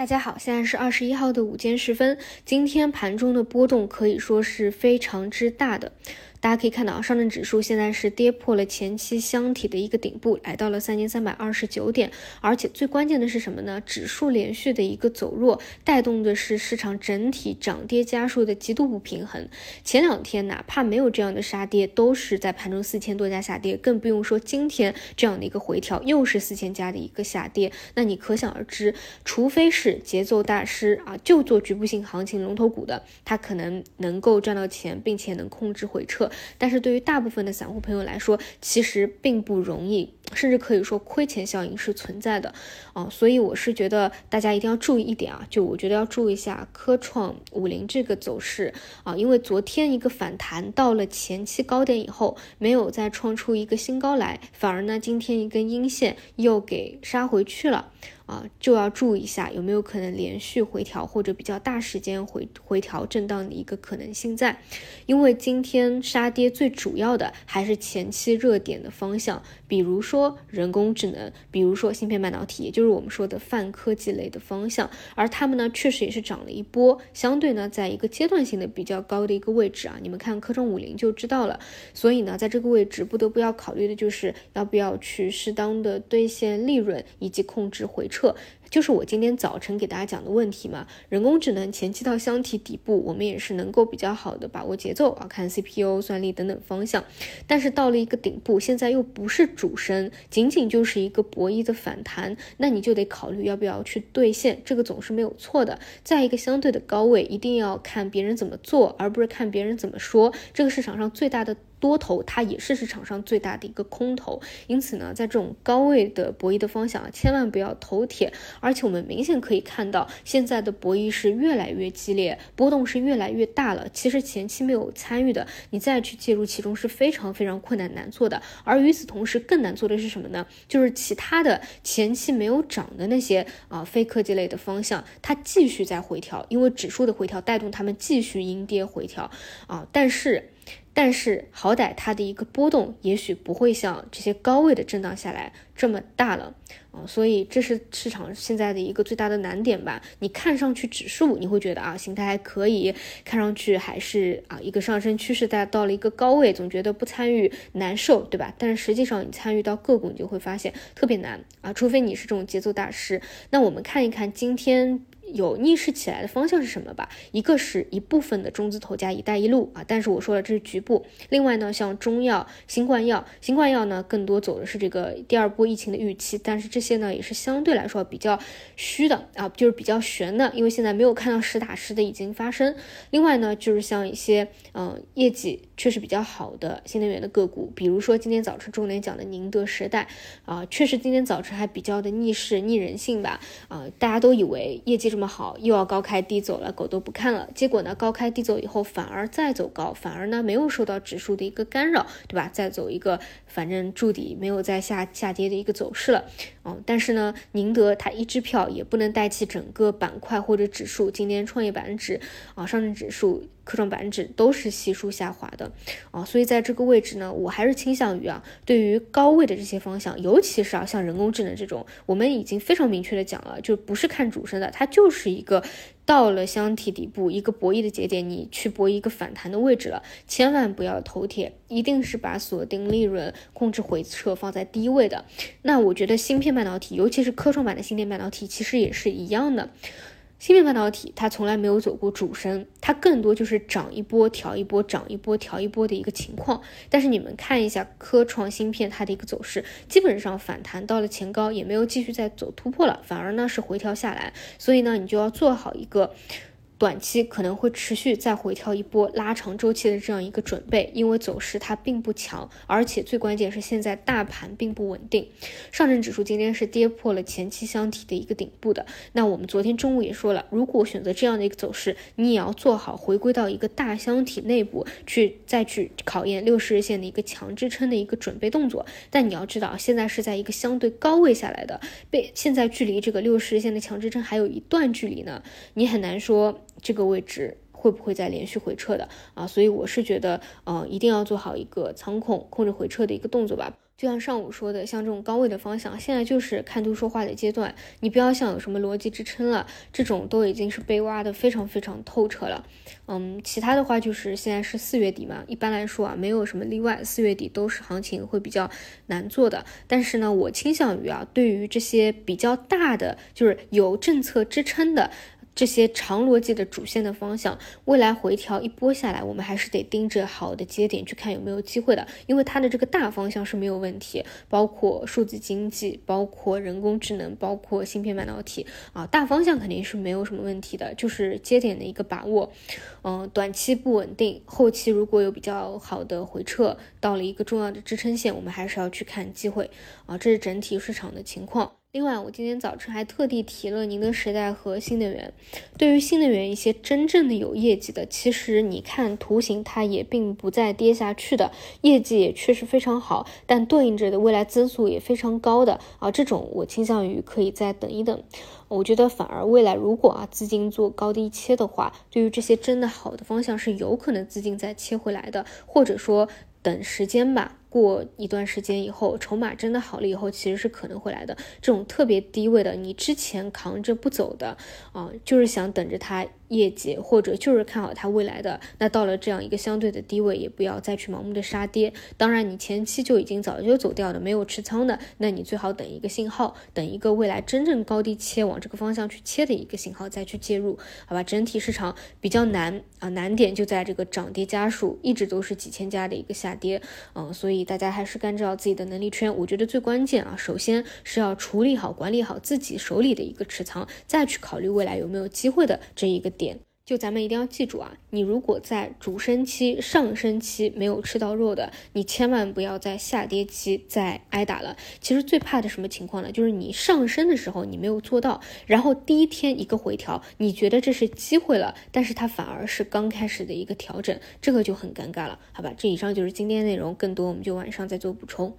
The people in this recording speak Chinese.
大家好，现在是二十一号的午间时分。今天盘中的波动可以说是非常之大的。大家可以看到，上证指数现在是跌破了前期箱体的一个顶部，来到了三千三百二十九点。而且最关键的是什么呢？指数连续的一个走弱，带动的是市场整体涨跌家数的极度不平衡。前两天哪怕没有这样的杀跌，都是在盘中四千多家下跌，更不用说今天这样的一个回调，又是四千家的一个下跌。那你可想而知，除非是节奏大师啊，就做局部性行情龙头股的，他可能能够赚到钱，并且能控制回撤。但是对于大部分的散户朋友来说，其实并不容易，甚至可以说亏钱效应是存在的啊。所以我是觉得大家一定要注意一点啊，就我觉得要注意一下科创五零这个走势啊，因为昨天一个反弹到了前期高点以后，没有再创出一个新高来，反而呢今天一根阴线又给杀回去了。啊，就要注意一下有没有可能连续回调或者比较大时间回回调震荡的一个可能性在，因为今天杀跌最主要的还是前期热点的方向，比如说人工智能，比如说芯片半导体，也就是我们说的泛科技类的方向，而他们呢确实也是涨了一波，相对呢在一个阶段性的比较高的一个位置啊，你们看科创五零就知道了，所以呢在这个位置不得不要考虑的就是要不要去适当的兑现利润以及控制回撤。就是我今天早晨给大家讲的问题嘛，人工智能前期到箱体底部，我们也是能够比较好的把握节奏啊，看 CPU 算力等等方向。但是到了一个顶部，现在又不是主升，仅仅就是一个博弈的反弹，那你就得考虑要不要去兑现，这个总是没有错的。在一个相对的高位，一定要看别人怎么做，而不是看别人怎么说。这个市场上最大的。多头它也是市场上最大的一个空头，因此呢，在这种高位的博弈的方向啊，千万不要投铁。而且我们明显可以看到，现在的博弈是越来越激烈，波动是越来越大了。其实前期没有参与的，你再去介入其中是非常非常困难难做的。而与此同时，更难做的是什么呢？就是其他的前期没有涨的那些啊非科技类的方向，它继续在回调，因为指数的回调带动它们继续阴跌回调啊，但是。但是好歹它的一个波动也许不会像这些高位的震荡下来这么大了啊，所以这是市场现在的一个最大的难点吧。你看上去指数你会觉得啊形态还可以，看上去还是啊一个上升趋势，大家到了一个高位，总觉得不参与难受，对吧？但是实际上你参与到个股，你就会发现特别难啊，除非你是这种节奏大师。那我们看一看今天。有逆势起来的方向是什么吧？一个是一部分的中资投加“一带一路”啊，但是我说了这是局部。另外呢，像中药、新冠药、新冠药呢，更多走的是这个第二波疫情的预期，但是这些呢也是相对来说比较虚的啊，就是比较悬的，因为现在没有看到实打实的已经发生。另外呢，就是像一些嗯业绩确实比较好的新能源的个股，比如说今天早晨重点讲的宁德时代啊，确实今天早晨还比较的逆势逆人性吧啊，大家都以为业绩这么。那么好，又要高开低走了，狗都不看了。结果呢，高开低走以后，反而再走高，反而呢没有受到指数的一个干扰，对吧？再走一个，反正筑底没有再下下跌的一个走势了。嗯，但是呢，宁德它一支票也不能代替整个板块或者指数。今天创业板指啊，上证指数。科创板指都是悉数下滑的啊，所以在这个位置呢，我还是倾向于啊，对于高位的这些方向，尤其是啊像人工智能这种，我们已经非常明确的讲了，就不是看主升的，它就是一个到了箱体底部一个博弈的节点，你去博一个反弹的位置了，千万不要头铁，一定是把锁定利润、控制回撤放在第一位的。那我觉得芯片半导体，尤其是科创板的芯片半导体，其实也是一样的。芯片半导体它从来没有走过主升，它更多就是涨一波调一波，涨一波调一波的一个情况。但是你们看一下科创芯片它的一个走势，基本上反弹到了前高，也没有继续再走突破了，反而呢是回调下来。所以呢，你就要做好一个。短期可能会持续再回调一波拉长周期的这样一个准备，因为走势它并不强，而且最关键是现在大盘并不稳定。上证指数今天是跌破了前期箱体的一个顶部的。那我们昨天中午也说了，如果选择这样的一个走势，你也要做好回归到一个大箱体内部去，再去考验六十日线的一个强支撑的一个准备动作。但你要知道，现在是在一个相对高位下来的，被现在距离这个六十日线的强支撑还有一段距离呢，你很难说。这个位置会不会再连续回撤的啊？所以我是觉得，嗯，一定要做好一个仓控控制回撤的一个动作吧。就像上午说的，像这种高位的方向，现在就是看图说话的阶段，你不要想有什么逻辑支撑了，这种都已经是被挖的非常非常透彻了。嗯，其他的话就是现在是四月底嘛，一般来说啊，没有什么例外，四月底都是行情会比较难做的。但是呢，我倾向于啊，对于这些比较大的，就是有政策支撑的。这些长逻辑的主线的方向，未来回调一波下来，我们还是得盯着好的节点去看有没有机会的，因为它的这个大方向是没有问题，包括数字经济，包括人工智能，包括芯片半导体啊，大方向肯定是没有什么问题的，就是节点的一个把握，嗯，短期不稳定，后期如果有比较好的回撤，到了一个重要的支撑线，我们还是要去看机会啊，这是整体市场的情况。另外，我今天早晨还特地提了宁德时代和新能源。对于新能源一些真正的有业绩的，其实你看图形，它也并不再跌下去的，业绩也确实非常好，但对应着的未来增速也非常高的啊，这种我倾向于可以再等一等。我觉得反而未来如果啊资金做高低切的话，对于这些真的好的方向是有可能资金再切回来的，或者说等时间吧。过一段时间以后，筹码真的好了以后，其实是可能会来的。这种特别低位的，你之前扛着不走的啊，就是想等着它。业绩或者就是看好它未来的，那到了这样一个相对的低位，也不要再去盲目的杀跌。当然，你前期就已经早就走掉的，没有持仓的，那你最好等一个信号，等一个未来真正高低切往这个方向去切的一个信号再去介入，好吧？整体市场比较难啊，难点就在这个涨跌家数一直都是几千家的一个下跌，嗯，所以大家还是干照自己的能力圈。我觉得最关键啊，首先是要处理好、管理好自己手里的一个持仓，再去考虑未来有没有机会的这一个。点就咱们一定要记住啊！你如果在主升期、上升期没有吃到肉的，你千万不要在下跌期再挨打了。其实最怕的什么情况呢？就是你上升的时候你没有做到，然后第一天一个回调，你觉得这是机会了，但是它反而是刚开始的一个调整，这个就很尴尬了，好吧？这以上就是今天内容，更多我们就晚上再做补充。